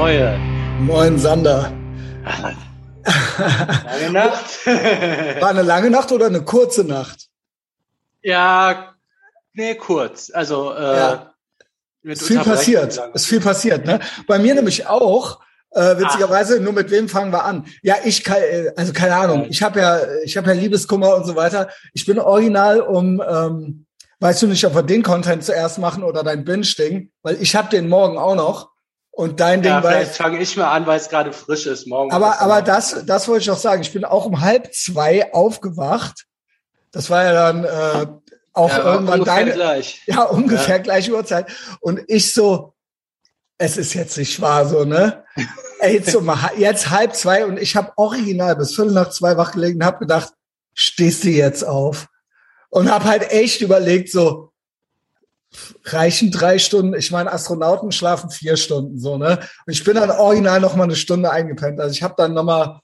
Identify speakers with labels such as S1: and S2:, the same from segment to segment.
S1: Moin.
S2: Moin, Sander.
S1: Lange Nacht.
S2: War eine lange Nacht oder eine kurze Nacht?
S1: ja, nee, kurz. Also, äh,
S2: Ja. Ist viel passiert. Ist viel passiert, ne? Bei mir nämlich auch. Äh, witzigerweise, nur mit wem fangen wir an? Ja, ich kann, äh, also keine Ahnung. Ich habe ja, ich habe ja Liebeskummer und so weiter. Ich bin original um, ähm, weißt du nicht, ob wir den Content zuerst machen oder dein Binge-Ding, weil ich habe den morgen auch noch und dein Ding
S1: Ja,
S2: war
S1: vielleicht fange ich mal an, weil es gerade frisch ist. Morgen.
S2: Aber, aber das, das wollte ich auch sagen. Ich bin auch um halb zwei aufgewacht. Das war ja dann äh, auch
S1: ja,
S2: irgendwann
S1: ungefähr
S2: deine,
S1: gleich.
S2: ja ungefähr gleiche Uhrzeit. Und ich so, es ist jetzt nicht wahr, so ne? Ey, jetzt, so mal, jetzt halb zwei und ich habe original bis viertel nach zwei wach gelegen, habe gedacht, stehst du jetzt auf? Und habe halt echt überlegt, so reichen drei Stunden. Ich meine, Astronauten schlafen vier Stunden, so ne? Und ich bin dann original noch mal eine Stunde eingepennt. Also ich habe dann noch mal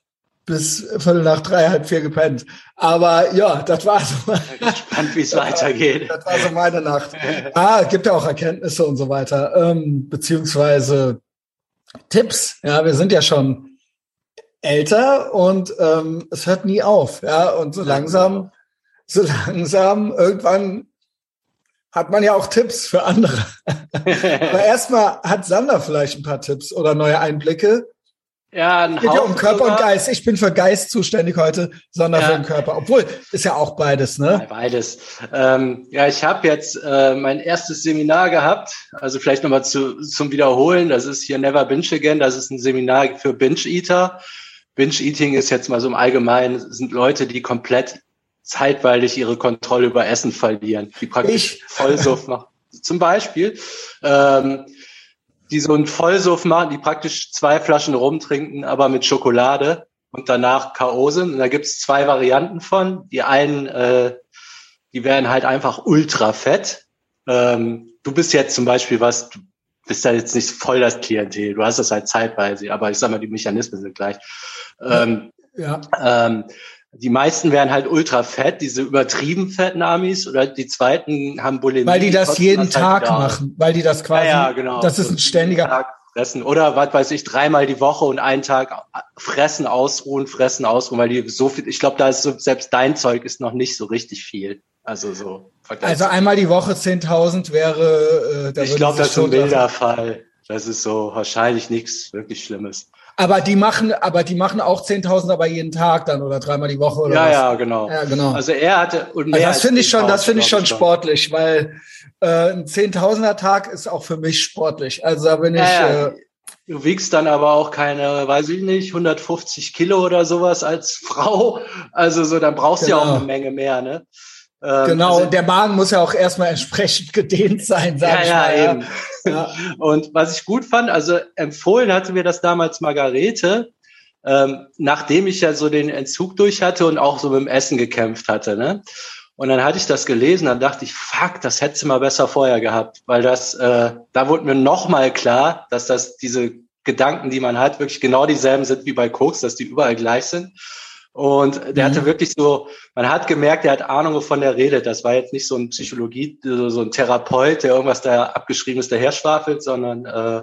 S2: bis viertel nach drei, halb vier gepennt. Aber ja, das war so.
S1: Bin gespannt, wie es weitergeht.
S2: Das war so meine Nacht. Ah, gibt ja auch Erkenntnisse und so weiter, ähm, beziehungsweise Tipps. Ja, wir sind ja schon älter und ähm, es hört nie auf. Ja, und so langsam, so langsam irgendwann hat man ja auch Tipps für andere. Aber erstmal hat Sander vielleicht ein paar Tipps oder neue Einblicke.
S1: Ja, ein
S2: Es geht ja um Körper und
S1: sogar.
S2: Geist. Ich bin für Geist zuständig heute, Sander
S1: Ja.
S2: für den Körper. Obwohl, ist ja auch beides, ne?
S1: Beides. Ähm, ja, ich habe jetzt äh, mein erstes Seminar gehabt. Also vielleicht nochmal zu, zum Wiederholen. Das ist hier Never Binge Again. Das ist ein Seminar für Binge-Eater. Binge-Eating ist jetzt mal so im Allgemeinen, sind Leute, die komplett zeitweilig ihre Kontrolle über Essen verlieren. Die praktisch
S2: Ich.
S1: Vollsuff machen. Zum Beispiel. Ähm, die so einen Vollsuff machen, die praktisch zwei Flaschen rumtrinken, aber mit Schokolade und danach K.O. sind. Und da gibt's zwei Varianten von. Die einen, äh, die werden halt einfach ultra fett. Ähm, du bist jetzt zum Beispiel was, du bist da jetzt nicht voll das Klientel. Du hast das halt zeitweise, aber ich sag mal, die Mechanismen sind gleich. Ähm,
S2: Ja.
S1: ähm, die meisten werden halt ultra fett, diese übertrieben fetten Amis, oder die zweiten haben Bulimie.
S2: Weil die das jeden
S1: halt
S2: Tag
S1: aus.
S2: machen, weil die das quasi,
S1: Ja, ja, genau.
S2: das ist
S1: So
S2: ein ständiger,
S1: fressen. Oder was weiß ich, dreimal die Woche und einen Tag fressen, ausruhen, fressen, ausruhen, weil die so viel, ich glaube, da ist so, selbst dein Zeug ist noch nicht so richtig viel. Also so.
S2: also einmal die Woche 10.000 wäre, äh, da
S1: ich glaube, das ist ein wilder Fall. Das ist so wahrscheinlich nichts wirklich Schlimmes.
S2: Aber die machen, aber die machen auch 10.000 aber jeden Tag dann oder dreimal die Woche oder
S1: Ja,
S2: was?
S1: ja, genau.
S2: Ja, genau.
S1: Also er hatte und
S2: Also
S1: mehr
S2: das
S1: als
S2: finde ich schon, das
S1: 10.000,
S2: finde ich schon sportlich, weil äh, ein 10.000er Tag ist auch für mich sportlich. Also da bin ich,
S1: Ja,
S2: äh,
S1: Du wiegst dann aber auch keine, weiß ich nicht, 150 Kilo oder sowas als Frau. Also so, dann brauchst du ja
S2: Genau.
S1: auch eine Menge mehr, ne? Ähm,
S2: genau,
S1: also-
S2: der Magen muss ja auch erstmal entsprechend gedehnt sein, sag
S1: ja,
S2: ich
S1: ja,
S2: mal.
S1: eben.
S2: Ja.
S1: Und was ich gut fand, also empfohlen hatte mir das damals Margarete, ähm, nachdem ich ja so den Entzug durch hatte und auch so mit dem Essen gekämpft hatte, ne? Und dann hatte ich das gelesen, dann dachte ich, fuck, das hättest du mal besser vorher gehabt, weil das, äh, da wurde mir noch mal klar, dass das diese Gedanken, die man hat, wirklich genau dieselben sind wie bei Koks, dass die überall gleich sind. Und der
S2: Mhm.
S1: hatte wirklich so, man hat gemerkt, er hat Ahnung, wovon er redet. Das war jetzt nicht so ein Psychologie, so ein Therapeut, der irgendwas da abgeschrieben ist, daher schwafelt, sondern äh,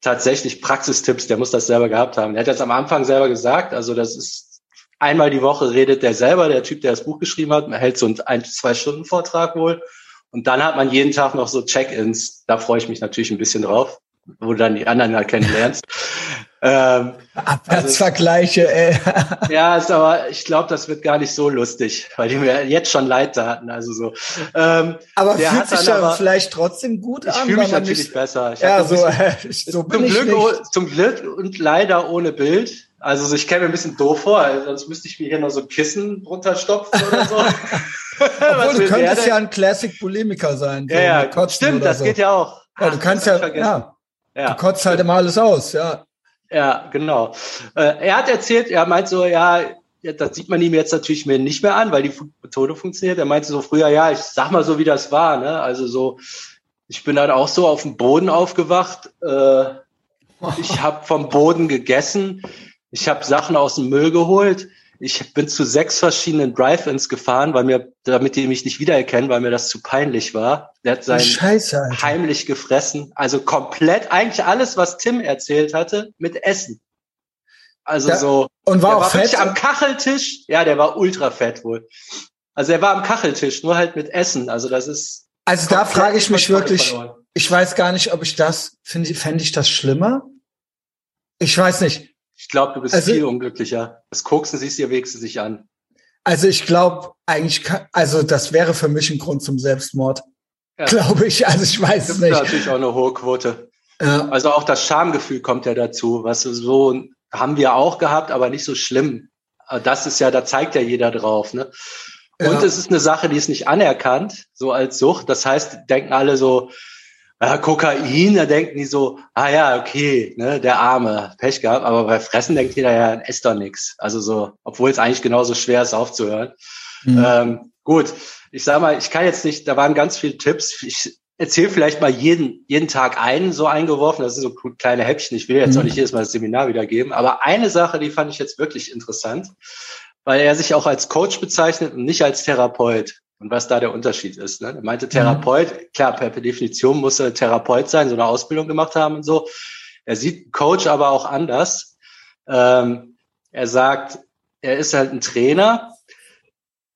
S1: tatsächlich Praxistipps, der muss das selber gehabt haben. Er hat das am Anfang selber gesagt, also das ist einmal die Woche redet der selber, der Typ, der das Buch geschrieben hat, hält so einen ein, zwei Stunden Vortrag wohl. Und dann hat man jeden Tag noch so Check-ins. Da freue ich mich natürlich ein bisschen drauf, wo du dann die anderen halt kennenlernst. Ähm,
S2: Abwärtsvergleiche, ey.
S1: ja, ist aber, ich glaube, das wird gar nicht so lustig, weil die mir jetzt schon leid taten. Also so. Ähm,
S2: Aber fühlt sich ja
S1: aber-
S2: vielleicht trotzdem gut
S1: ich
S2: an,
S1: fühle
S2: weil
S1: mich natürlich
S2: nicht,
S1: besser. Ich
S2: ja, so,
S1: bisschen-
S2: äh, so
S1: zum
S2: ich
S1: Glück, oh- zum Glück und leider ohne Bild. Also so, ich käme mir ein bisschen doof vor, also sonst müsste ich mir hier noch so ein Kissen runterstopfen oder so.
S2: Obwohl, du könntest ja ein Classic Bulimiker sein.
S1: ja, ja, stimmt, das
S2: so.
S1: geht ja auch.
S2: Ja, du kannst ja,
S1: ich
S2: ja,
S1: ja.
S2: du kotzt halt immer alles aus, ja.
S1: Ja, genau. Äh, er hat erzählt, er meint so, ja, das sieht man ihm jetzt natürlich mir nicht mehr an, weil die Methode funktioniert. Er meinte so früher, ja, ich sag mal so, wie das war, ne? Also so, ich bin dann auch so auf dem Boden aufgewacht. Äh, ich habe vom Boden gegessen. Ich habe Sachen aus dem Müll geholt. Ich bin zu sechs verschiedenen Drive-Ins gefahren, weil mir, damit die mich nicht wiedererkennen, weil mir das zu peinlich war. Der hat sein
S2: Scheiße,
S1: heimlich gefressen. Also komplett, eigentlich alles, was Tim erzählt hatte, mit Essen. Also
S2: ja,
S1: so.
S2: Und war auch fett?
S1: am Kacheltisch. Ja, der war ultra fett wohl. Also er war am Kacheltisch, nur halt mit Essen. Also das ist.
S2: Also da frage ich mich wirklich, ich weiß gar nicht, ob ich das, finde, fände ich das schlimmer? Ich weiß nicht.
S1: Ich glaube, du bist also, viel unglücklicher. Das Koksen siehst dir wenigstens sich an.
S2: Also ich glaube, eigentlich, kann, also das wäre für mich ein Grund zum Selbstmord. Ja. Glaube ich. Also ich weiß es nicht. Das ist
S1: natürlich auch eine hohe Quote. Ja. Also auch das Schamgefühl kommt ja dazu, was so haben wir auch gehabt, aber nicht so schlimm. Das ist ja, da zeigt ja jeder drauf. Ne? Und ja. es ist eine Sache, die ist nicht anerkannt, so als Sucht. Das heißt, denken alle so, äh, Kokain, da denken die so, ah ja, okay, ne, der Arme, Pech gehabt, aber bei Fressen denkt jeder ja, esst doch nix. Also so, obwohl es eigentlich genauso schwer ist aufzuhören. Mhm. Ähm, gut, ich sag mal, ich kann jetzt nicht, da waren ganz viele Tipps. Ich erzähle vielleicht mal jeden, jeden Tag einen so eingeworfen. Das sind so kleine Häppchen. Ich will jetzt mhm. auch nicht jedes Mal das Seminar wiedergeben. Aber eine Sache, die fand ich jetzt wirklich interessant, weil er sich auch als Coach bezeichnet und nicht als Therapeut und was da der Unterschied ist. Ne? Er meinte mhm. Therapeut, klar, per, Definition muss er Therapeut sein, so eine Ausbildung gemacht haben und so. Er sieht Coach aber auch anders. Ähm, er sagt, er ist halt ein Trainer.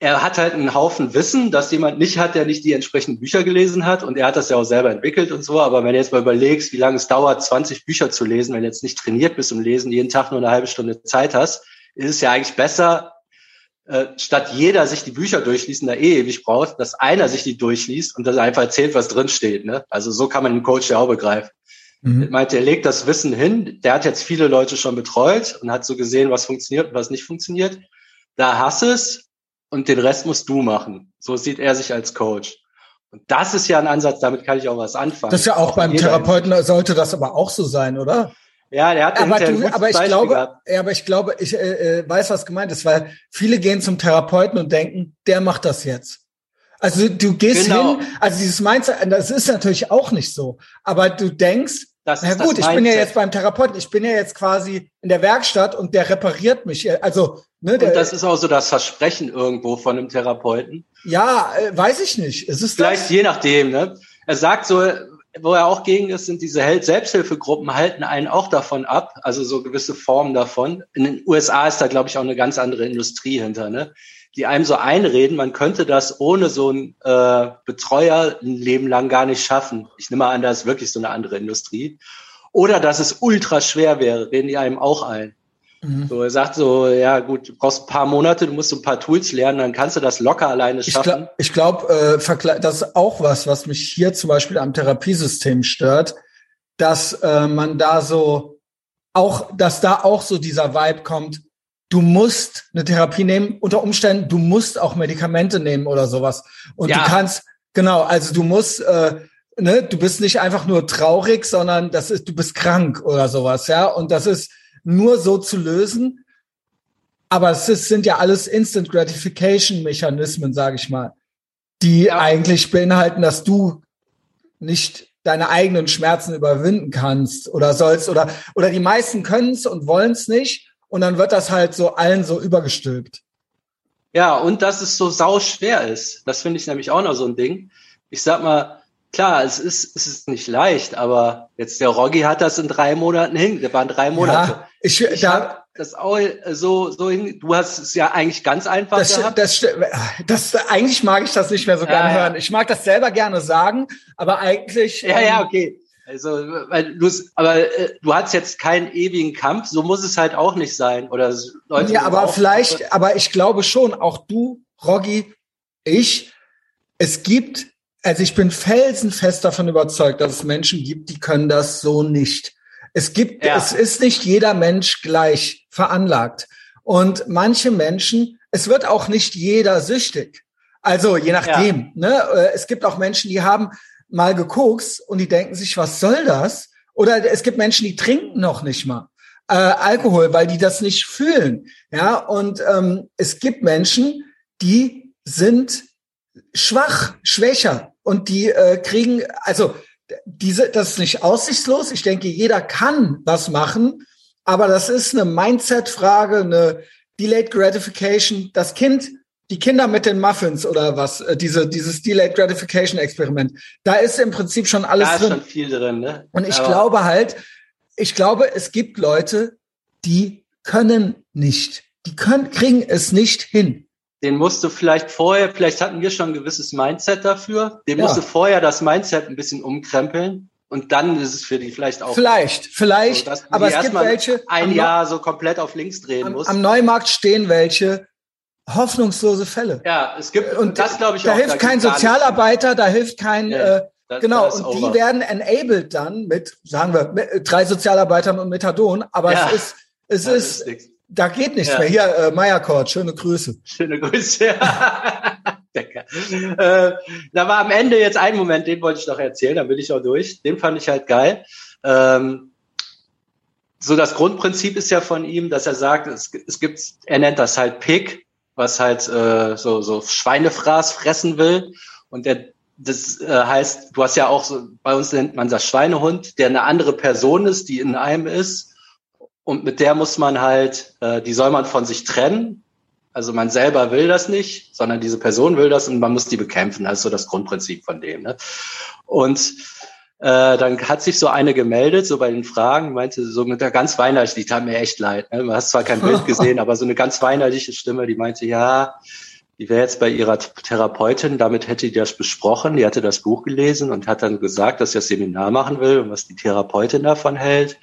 S1: Er hat halt einen Haufen Wissen, das jemand nicht hat, der nicht die entsprechenden Bücher gelesen hat. Und er hat das ja auch selber entwickelt und so. Aber wenn du jetzt mal überlegst, wie lange es dauert, 20 Bücher zu lesen, wenn du jetzt nicht trainiert bist und lesen, jeden Tag nur eine halbe Stunde Zeit hast, ist es ja eigentlich besser, äh, statt jeder sich die Bücher durchliest und da eh ewig braucht, dass einer sich die durchliest und das einfach erzählt, was drin steht. Ne? Also so kann man den Coach ja auch begreifen. Mhm. Meint, er legt das Wissen hin, der hat jetzt viele Leute schon betreut und hat so gesehen, was funktioniert und was nicht funktioniert. Da hast es und den Rest musst du machen. So sieht er sich als Coach. Und das ist ja ein Ansatz, damit kann ich auch was anfangen.
S2: Das ist ja auch, auch beim Therapeuten sollte das aber auch so sein, oder?
S1: Ja, der hat
S2: aber, du, aber ich glaube, ja, aber ich glaube, ich äh, äh, weiß, was gemeint ist, weil viele gehen zum Therapeuten und denken, der macht das jetzt. Also du gehst genau. hin, also dieses Mindset, das ist natürlich auch nicht so, aber du denkst, das na gut, ich bin ja jetzt beim Therapeuten, ich bin ja jetzt quasi in der Werkstatt und der repariert mich. Also,
S1: ne, der, und das ist auch so das Versprechen irgendwo von einem Therapeuten.
S2: Ja, äh, weiß ich nicht. Es ist
S1: vielleicht das? je nachdem. Ne? Er sagt so, wo er auch gegen ist, sind diese Selbsthilfegruppen halten einen auch davon ab, also so gewisse Formen davon. In den USA ist da, glaube ich, auch eine ganz andere Industrie hinter, ne? die einem so einreden, man könnte das ohne so einen äh, Betreuer ein Leben lang gar nicht schaffen. Ich nehme an, da ist wirklich so eine andere Industrie. Oder dass es ultra schwer wäre, reden die einem auch ein. Mhm. So, er sagt so, ja gut, du brauchst ein paar Monate, du musst so ein paar Tools lernen, dann kannst du das locker alleine schaffen.
S2: Ich glaube, glaub, äh, das ist auch was, was mich hier zum Beispiel am Therapiesystem stört, dass äh, man da so auch, dass da auch so dieser Vibe kommt, du musst eine Therapie nehmen, unter Umständen, du musst auch Medikamente nehmen oder sowas. Und ja. du kannst, genau, also du musst, äh, ne, du bist nicht einfach nur traurig, sondern das ist, du bist krank oder sowas, ja. Und das ist, nur so zu lösen. Aber es ist, sind ja alles Instant Gratification Mechanismen, sage ich mal, die ja. eigentlich beinhalten, dass du nicht deine eigenen Schmerzen überwinden kannst oder sollst oder oder die meisten können es und wollen es nicht und dann wird das halt so allen so übergestülpt.
S1: Ja, und dass es so sau schwer ist. Das finde ich nämlich auch noch so ein Ding. Ich sag mal, klar, es ist, es ist nicht leicht, aber jetzt der Roggi hat das in drei Monaten hin. Der waren drei Monate. Ja,
S2: ich, ich da,
S1: das auch so, so hin. Du hast es ja eigentlich ganz einfach
S2: das,
S1: gehabt.
S2: Das, das, eigentlich mag ich das nicht mehr so gerne ja, hören. Ich mag das selber gerne sagen, aber eigentlich.
S1: Ja, ja, ähm, okay. Also, weil du, aber äh, du hast jetzt keinen ewigen Kampf, so muss es halt auch nicht sein. Oder
S2: Leute. Ja, aber vielleicht, aber ich glaube schon, auch du, Roggi, ich, es gibt also ich bin felsenfest davon überzeugt, dass es Menschen gibt, die können das so nicht. Es gibt, ja. es ist nicht jeder Mensch gleich veranlagt. Und manche Menschen, es wird auch nicht jeder süchtig. Also je nachdem. Ja. Ne? Äh, es gibt auch Menschen, die haben mal gekokst und die denken sich, was soll das? Oder es gibt Menschen, die trinken noch nicht mal äh, Alkohol, weil die das nicht fühlen. Ja, und ähm, es gibt Menschen, die sind schwach, schwächer und die äh, kriegen, also diese, das ist nicht aussichtslos. Ich denke, jeder kann was machen, aber das ist eine Mindset-Frage, eine, Delayed Gratification, das Kind, die Kinder mit den Muffins oder was, äh, diese, dieses Delayed Gratification Experiment, da ist im Prinzip schon alles
S1: Da ist
S2: drin.
S1: schon viel drin, ne?
S2: Und ich
S1: Aber-
S2: glaube halt, ich glaube, es gibt Leute, die können nicht, die können, kriegen es nicht hin.
S1: Den musst du vielleicht vorher, vielleicht hatten wir schon ein gewisses Mindset dafür, den
S2: Ja.
S1: musst du vorher das Mindset ein bisschen umkrempeln und dann ist es für die vielleicht auch
S2: Vielleicht,
S1: so,
S2: vielleicht,
S1: du
S2: aber
S1: die
S2: es gibt welche,
S1: ein Jahr so komplett auf links drehen
S2: am,
S1: musst.
S2: am Neumarkt stehen welche, hoffnungslose Fälle.
S1: ja, es gibt,
S2: Und
S1: das glaube ich
S2: da
S1: auch.
S2: hilft kein
S1: gibt's gar nichts.
S2: Sozialarbeiter, da hilft kein,
S1: Ja,
S2: äh,
S1: Das-
S2: genau,
S1: das ist
S2: und die
S1: over.
S2: werden enabled dann mit, sagen wir, mit, drei Sozialarbeitern und Methadon, aber
S1: Ja.
S2: es ist, es
S1: das
S2: ist,
S1: nix.
S2: Da geht nichts
S1: Ja.
S2: mehr. Hier, äh, Meierkort, schöne Grüße.
S1: Schöne Grüße. Decker. Äh, da war am Ende jetzt ein Moment, den wollte ich noch erzählen, dann bin ich auch durch. Den fand ich halt geil. Ähm, so das Grundprinzip ist ja von ihm, dass er sagt, es, es gibt, er nennt das halt Pig, was halt äh, so, so Schweinefraß fressen will. Und der, das äh, heißt, du hast ja auch so, bei uns nennt man das Schweinehund, der eine andere Person ist, die in einem ist. Und mit der muss man halt, äh, die soll man von sich trennen. Also man selber will das nicht, sondern diese Person will das und man muss die bekämpfen. Das ist so das Grundprinzip von dem. Ne? Und äh, dann hat sich so eine gemeldet, so bei den Fragen, meinte so mit der ganz weinerlich, die tat mir echt leid. Ne? Man hat zwar kein Bild gesehen, aber so eine ganz weinerliche Stimme, die meinte, ja, die wäre jetzt bei ihrer Therapeutin, damit hätte die das besprochen, die hatte das Buch gelesen und hat dann gesagt, dass sie das Seminar machen will und was die Therapeutin davon hält.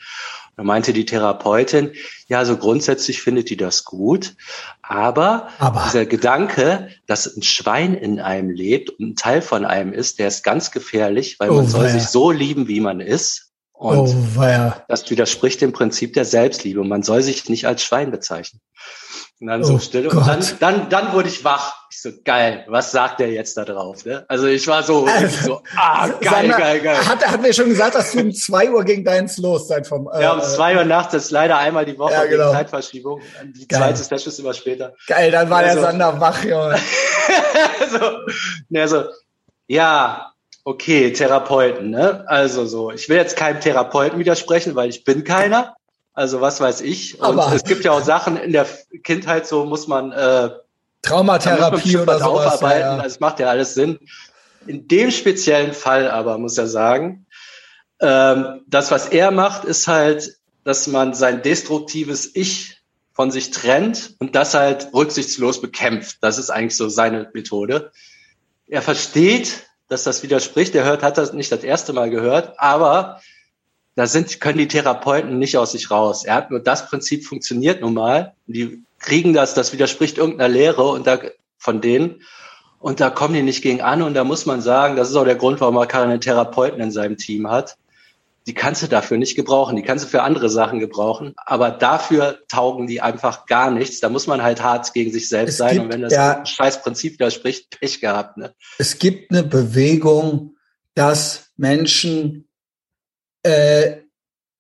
S1: Da meinte die Therapeutin, ja, so grundsätzlich findet die das gut, aber,
S2: Aber.
S1: dieser Gedanke, dass ein Schwein in einem lebt und ein Teil von einem ist, der ist ganz gefährlich, weil
S2: Oh,
S1: man soll
S2: weia.
S1: sich so lieben, wie man ist. Und
S2: oh,
S1: das widerspricht dem Prinzip der Selbstliebe. Man soll sich nicht als Schwein bezeichnen. Und dann so
S2: Oh
S1: still.
S2: Gott.
S1: Und dann, dann, dann wurde ich wach. Ich so, geil, was sagt der jetzt da drauf? Ne? Also ich war so,
S2: Also,
S1: so ah, geil,
S2: mal,
S1: geil, geil.
S2: Hat, hat mir schon gesagt, dass du um zwei Uhr ging deins los sein vom. Äh,
S1: Ja, um zwei Uhr nachts, das ist leider einmal die Woche
S2: Ja,
S1: wegen
S2: genau.
S1: Zeitverschiebung. Die
S2: Geil.
S1: zweite Session ist immer später.
S2: Geil, dann war der
S1: Also-
S2: Sander wach, Junge.
S1: so, ne, so, ja, okay, Therapeuten, ne? Also so, ich will jetzt keinem Therapeuten widersprechen, weil ich bin keiner. Also was weiß ich. Und
S2: Aber-
S1: es gibt ja auch Sachen in der Kindheit, so muss man, äh, da muss man
S2: Traumatherapie oder
S1: was
S2: sowas. Ja,
S1: aufarbeiten.
S2: ja.
S1: Also es macht ja alles Sinn. In dem speziellen Fall aber, muss er sagen, ähm, das, was er macht, ist halt, dass man sein destruktives Ich von sich trennt und das halt rücksichtslos bekämpft. Das ist eigentlich so seine Methode. Er versteht, dass das widerspricht. Er hört, hat das nicht das erste Mal gehört, aber da sind, können die Therapeuten nicht aus sich raus. Er hat nur das Prinzip funktioniert nun mal. Die kriegen das, das widerspricht irgendeiner Lehre und da, von denen. Und da kommen die nicht gegen an. Und da muss man sagen, das ist auch der Grund, warum er keine Therapeuten in seinem Team hat. Die kannst du dafür nicht gebrauchen. Die kannst du für andere Sachen gebrauchen. Aber dafür taugen die einfach gar nichts. Da muss man halt hart gegen sich selbst
S2: Es
S1: sein.
S2: gibt
S1: Und wenn das
S2: ja-
S1: scheiß Prinzip widerspricht, Pech gehabt, ne?
S2: Es gibt eine Bewegung, dass Menschen, äh,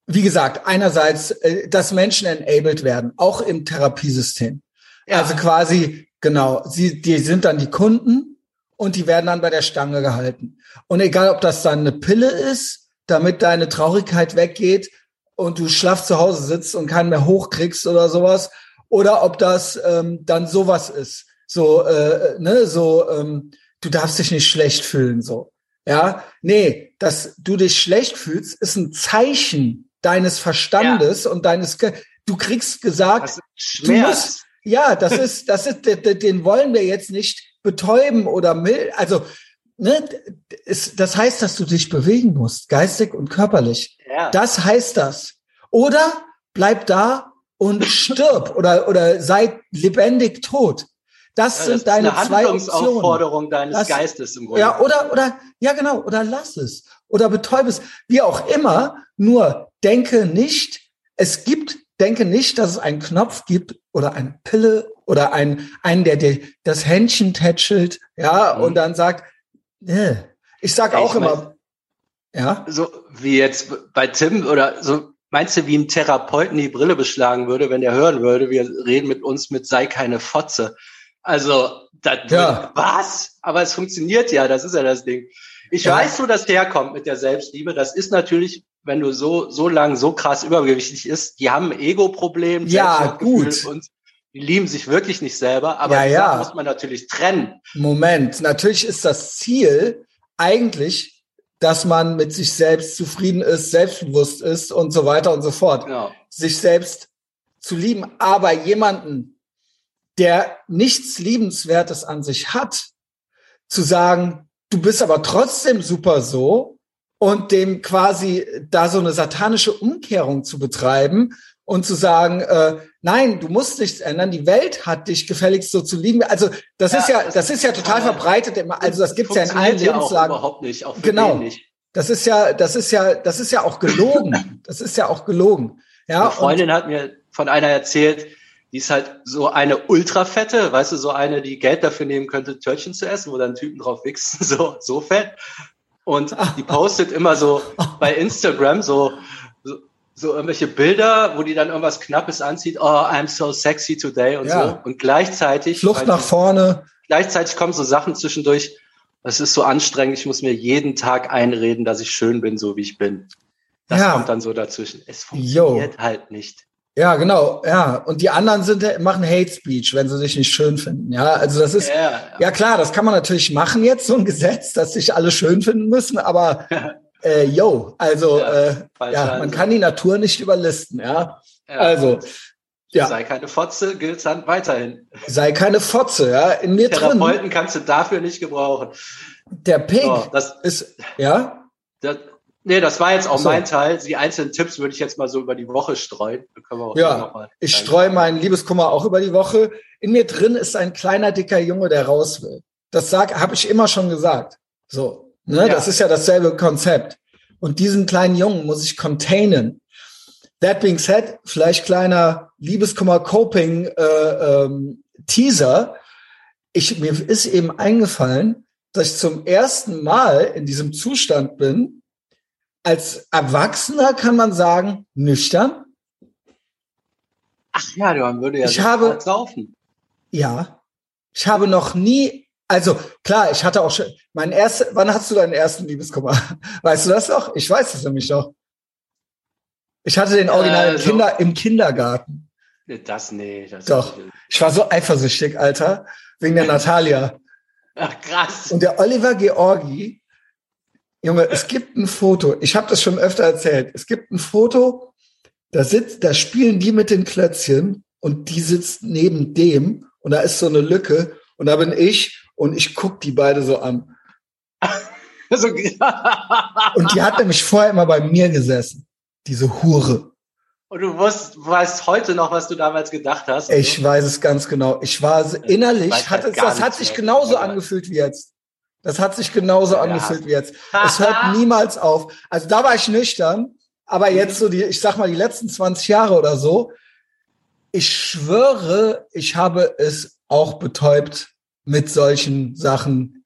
S2: wie gesagt, einerseits, äh, dass Menschen enabled werden, auch im Therapiesystem.
S1: Ja.
S2: Also quasi, genau, sie, die sind dann die Kunden und die werden dann bei der Stange gehalten. Und egal, ob das dann eine Pille ist, damit deine Traurigkeit weggeht und du schlaff zu Hause sitzt und keinen mehr hochkriegst oder sowas, oder ob das ähm, dann sowas ist. So, äh, ne, so, ähm, du darfst dich nicht schlecht fühlen, so. Ja, nee, dass du dich schlecht fühlst, ist ein Zeichen deines Verstandes und deines, Ge du kriegst gesagt, Du musst- ja, das ist, das ist, den wollen wir jetzt nicht betäuben oder mild, also, ne, ist, das heißt, dass du dich bewegen musst, geistig und körperlich.
S1: Ja.
S2: Das heißt das. Oder bleib da und stirb oder, oder sei lebendig tot. Das
S1: Ja,
S2: sind
S1: das
S2: deine zwei Optionen.
S1: Deines
S2: Das-
S1: Geistes im Grunde.
S2: Ja, oder, oder, ja, genau, oder lass es. Oder betäub es. Wie auch immer, nur denke nicht, es gibt, denke nicht, dass es einen Knopf gibt oder eine Pille oder einen, einen, der dir das Händchen tätschelt, ja,
S1: Mhm.
S2: und dann sagt, äh. ich sag
S1: Ja,
S2: auch
S1: ich mein-
S2: immer, ja,
S1: so wie jetzt bei Tim oder so, meinst du, wie ein Therapeuten die Brille beschlagen würde, wenn der hören würde, wir reden mit uns mit sei keine Fotze. Also, das
S2: Ja.
S1: was? Aber es funktioniert ja, das ist ja das Ding. Ich
S2: Ja.
S1: weiß, wo das herkommt mit der Selbstliebe. Das ist natürlich, wenn du so, so lang, so krass übergewichtig ist, die haben ein Ego-Problem,
S2: Ja, gut.
S1: und die lieben sich wirklich nicht selber, aber
S2: Ja, ja.
S1: Muss man natürlich trennen.
S2: Moment, natürlich ist das Ziel eigentlich, dass man mit sich selbst zufrieden ist, selbstbewusst ist und so weiter und so fort.
S1: Genau.
S2: Sich selbst zu lieben. Aber jemanden, der nichts Liebenswertes an sich hat, zu sagen, du bist aber trotzdem super so und dem quasi da so eine satanische Umkehrung zu betreiben und zu sagen, äh, nein, du musst nichts ändern, die Welt hat dich gefälligst so zu lieben. Also das
S1: Ja,
S2: ist ja,
S1: das
S2: das ist ja total verbreitet. immer. Also das gibt's ja in allen
S1: ja auch
S2: Lebenslagen.
S1: überhaupt nicht, auch für
S2: Genau.
S1: nicht.
S2: Das ist ja, das ist ja, das ist ja auch gelogen. Das ist ja auch gelogen. Ja,
S1: Eine Freundin hat mir von einer erzählt, die ist halt so eine ultrafette, weißt du, so eine, die Geld dafür nehmen könnte, Törtchen zu essen, wo dann Typen drauf wichsen, so, so fett. Und die postet immer so bei Instagram so, so, so irgendwelche Bilder, wo die dann irgendwas Knappes anzieht, oh, I'm so sexy today und
S2: Ja.
S1: so. Und gleichzeitig,
S2: Flucht
S1: weil
S2: nach vorne.
S1: gleichzeitig kommen so Sachen zwischendurch, es ist so anstrengend, ich muss mir jeden Tag einreden, dass ich schön bin, so wie ich bin. Das
S2: Ja.
S1: kommt dann so dazwischen. Es funktioniert
S2: Jo.
S1: halt nicht.
S2: Ja, genau, ja. Und die anderen sind, machen Hate Speech, wenn sie dich nicht schön finden. Ja, also das ist,
S1: Ja,
S2: ja klar, das kann man natürlich machen jetzt, so ein Gesetz, dass sich alle schön finden müssen, aber äh, yo, also
S1: Ja,
S2: äh, ja, man kann die Natur nicht überlisten, ja.
S1: Ja,
S2: Also, ja.
S1: Sei keine Fotze, gilt dann weiterhin.
S2: Sei keine Fotze, ja. In mir drin,
S1: Therapeuten kannst du dafür nicht gebrauchen.
S2: der Pig
S1: So, das,
S2: ist, ja,
S1: das, nee, das war jetzt auch
S2: so.
S1: mein Teil. Die einzelnen Tipps würde ich jetzt mal so über die Woche streuen. Da können wir auch
S2: Ja, Ich streue meinen Liebeskummer auch über die Woche. In mir drin ist ein kleiner, dicker Junge, der raus will. Das sag, habe ich immer schon gesagt. So, ne?
S1: Ja.
S2: Das ist ja dasselbe Konzept. Und diesen kleinen Jungen muss ich containen. That being said, vielleicht kleiner Liebeskummer-Coping äh, ähm, Teaser. Ich, mir ist eben eingefallen, dass ich zum ersten Mal in diesem Zustand bin. Als Erwachsener kann man sagen, nüchtern,
S1: Ach ja, man würde ja
S2: Ich habe-
S1: saufen.
S2: Ja. Ich habe noch nie, also klar, ich hatte auch schon, mein erster, wann hast du deinen ersten Liebeskummer? Weißt du das noch? Ich weiß es nämlich noch. Ich hatte den Original im,
S1: Also-
S2: Kinder, im Kindergarten.
S1: Nee, Das, nee. Das
S2: Doch. Ich war so eifersüchtig, Alter, wegen der Natalia.
S1: Ach, krass.
S2: Und der Oliver Georgi, Junge, es gibt ein Foto, ich habe das schon öfter erzählt, es gibt ein Foto, da sitzt, da spielen die mit den Klötzchen und die sitzt neben dem und da ist so eine Lücke und da bin ich und ich guck die beide so an. Und die hat nämlich vorher immer bei mir gesessen, diese Hure.
S1: Und du wusst, weißt heute noch, was du damals gedacht hast.
S2: Ich weiß es ganz genau. Ich war so- innerlich, hat
S1: halt
S2: es, das hat sich genauso angefühlt wie jetzt. Das hat sich genauso
S1: Ja.
S2: angefühlt wie jetzt. Es hört niemals auf. Also da war ich nüchtern, aber jetzt so die, ich sag mal, die letzten 20 Jahre oder so, ich schwöre, ich habe es auch betäubt mit solchen Sachen.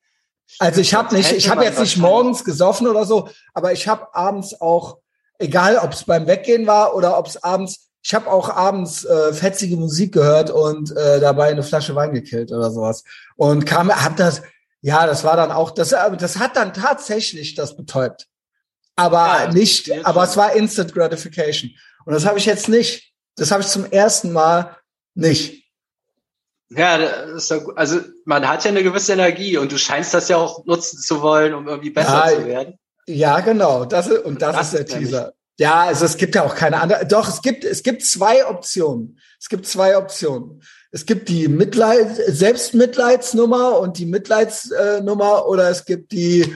S2: Also ich habe nicht, ich habe jetzt nicht morgens gesoffen oder so, aber ich habe abends auch, egal ob es beim Weggehen war oder ob es abends, ich habe auch abends äh, fetzige Musik gehört und äh, dabei eine Flasche Wein gekillt oder sowas. Und kam, hab das, ja, das war dann auch, das, äh, das hat dann tatsächlich das betäubt. Aber
S1: Ja,
S2: nicht, aber es war Instant Gratification. Und das habe ich jetzt nicht. Das habe ich zum ersten Mal nicht.
S1: Ja, gut. also man hat ja eine gewisse Energie und du scheinst das ja auch nutzen zu wollen, um irgendwie besser
S2: Ja,
S1: zu werden.
S2: Ja, genau. Das ist, und das,
S1: Das
S2: ist der Teaser. Ja, also es gibt ja auch keine andere. Doch, es gibt, es gibt zwei Optionen. Es gibt zwei Optionen. Es gibt die Mitleid, Selbstmitleidsnummer und die Mitleidsnummer oder es gibt die,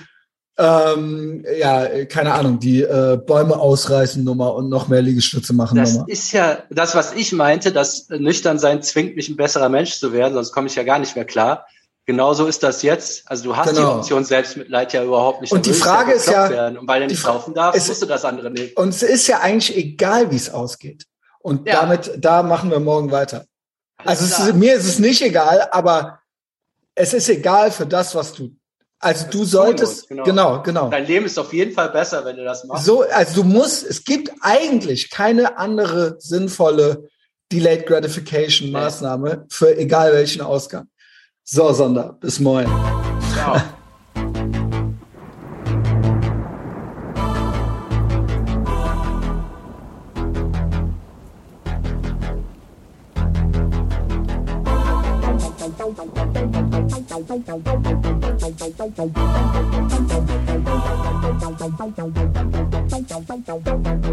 S2: ähm, ja, keine Ahnung, die äh, Bäume ausreißen Nummer und noch mehr Liegestütze machen
S1: Das
S2: Nummer.
S1: ist ja das, was ich meinte, dass Nüchternsein zwingt mich, ein besserer Mensch zu werden, sonst komme ich ja gar nicht mehr klar. Genauso ist das jetzt. Also du hast
S2: Genau.
S1: die Option Selbstmitleid ja überhaupt nicht.
S2: Und die Frage ist
S1: bekloppt
S2: ja-
S1: werden. Und weil
S2: die
S1: nicht darfst,
S2: es-
S1: musst du das andere nehmen.
S2: Und es ist ja eigentlich egal, wie es ausgeht. Und
S1: Ja.
S2: damit, da machen wir morgen weiter. Also
S1: klar.
S2: ist, mir ist es nicht egal, aber es ist egal für das, was du. Also
S1: Was
S2: du solltest, genau,
S1: genau.
S2: genau.
S1: Dein Leben ist auf jeden Fall besser, wenn du das machst.
S2: So, also du musst, es gibt eigentlich keine andere sinnvolle Delayed Gratification Maßnahme für egal welchen Ausgang. So, Sonder, bis morgen.
S1: Ciao.
S2: Thank you.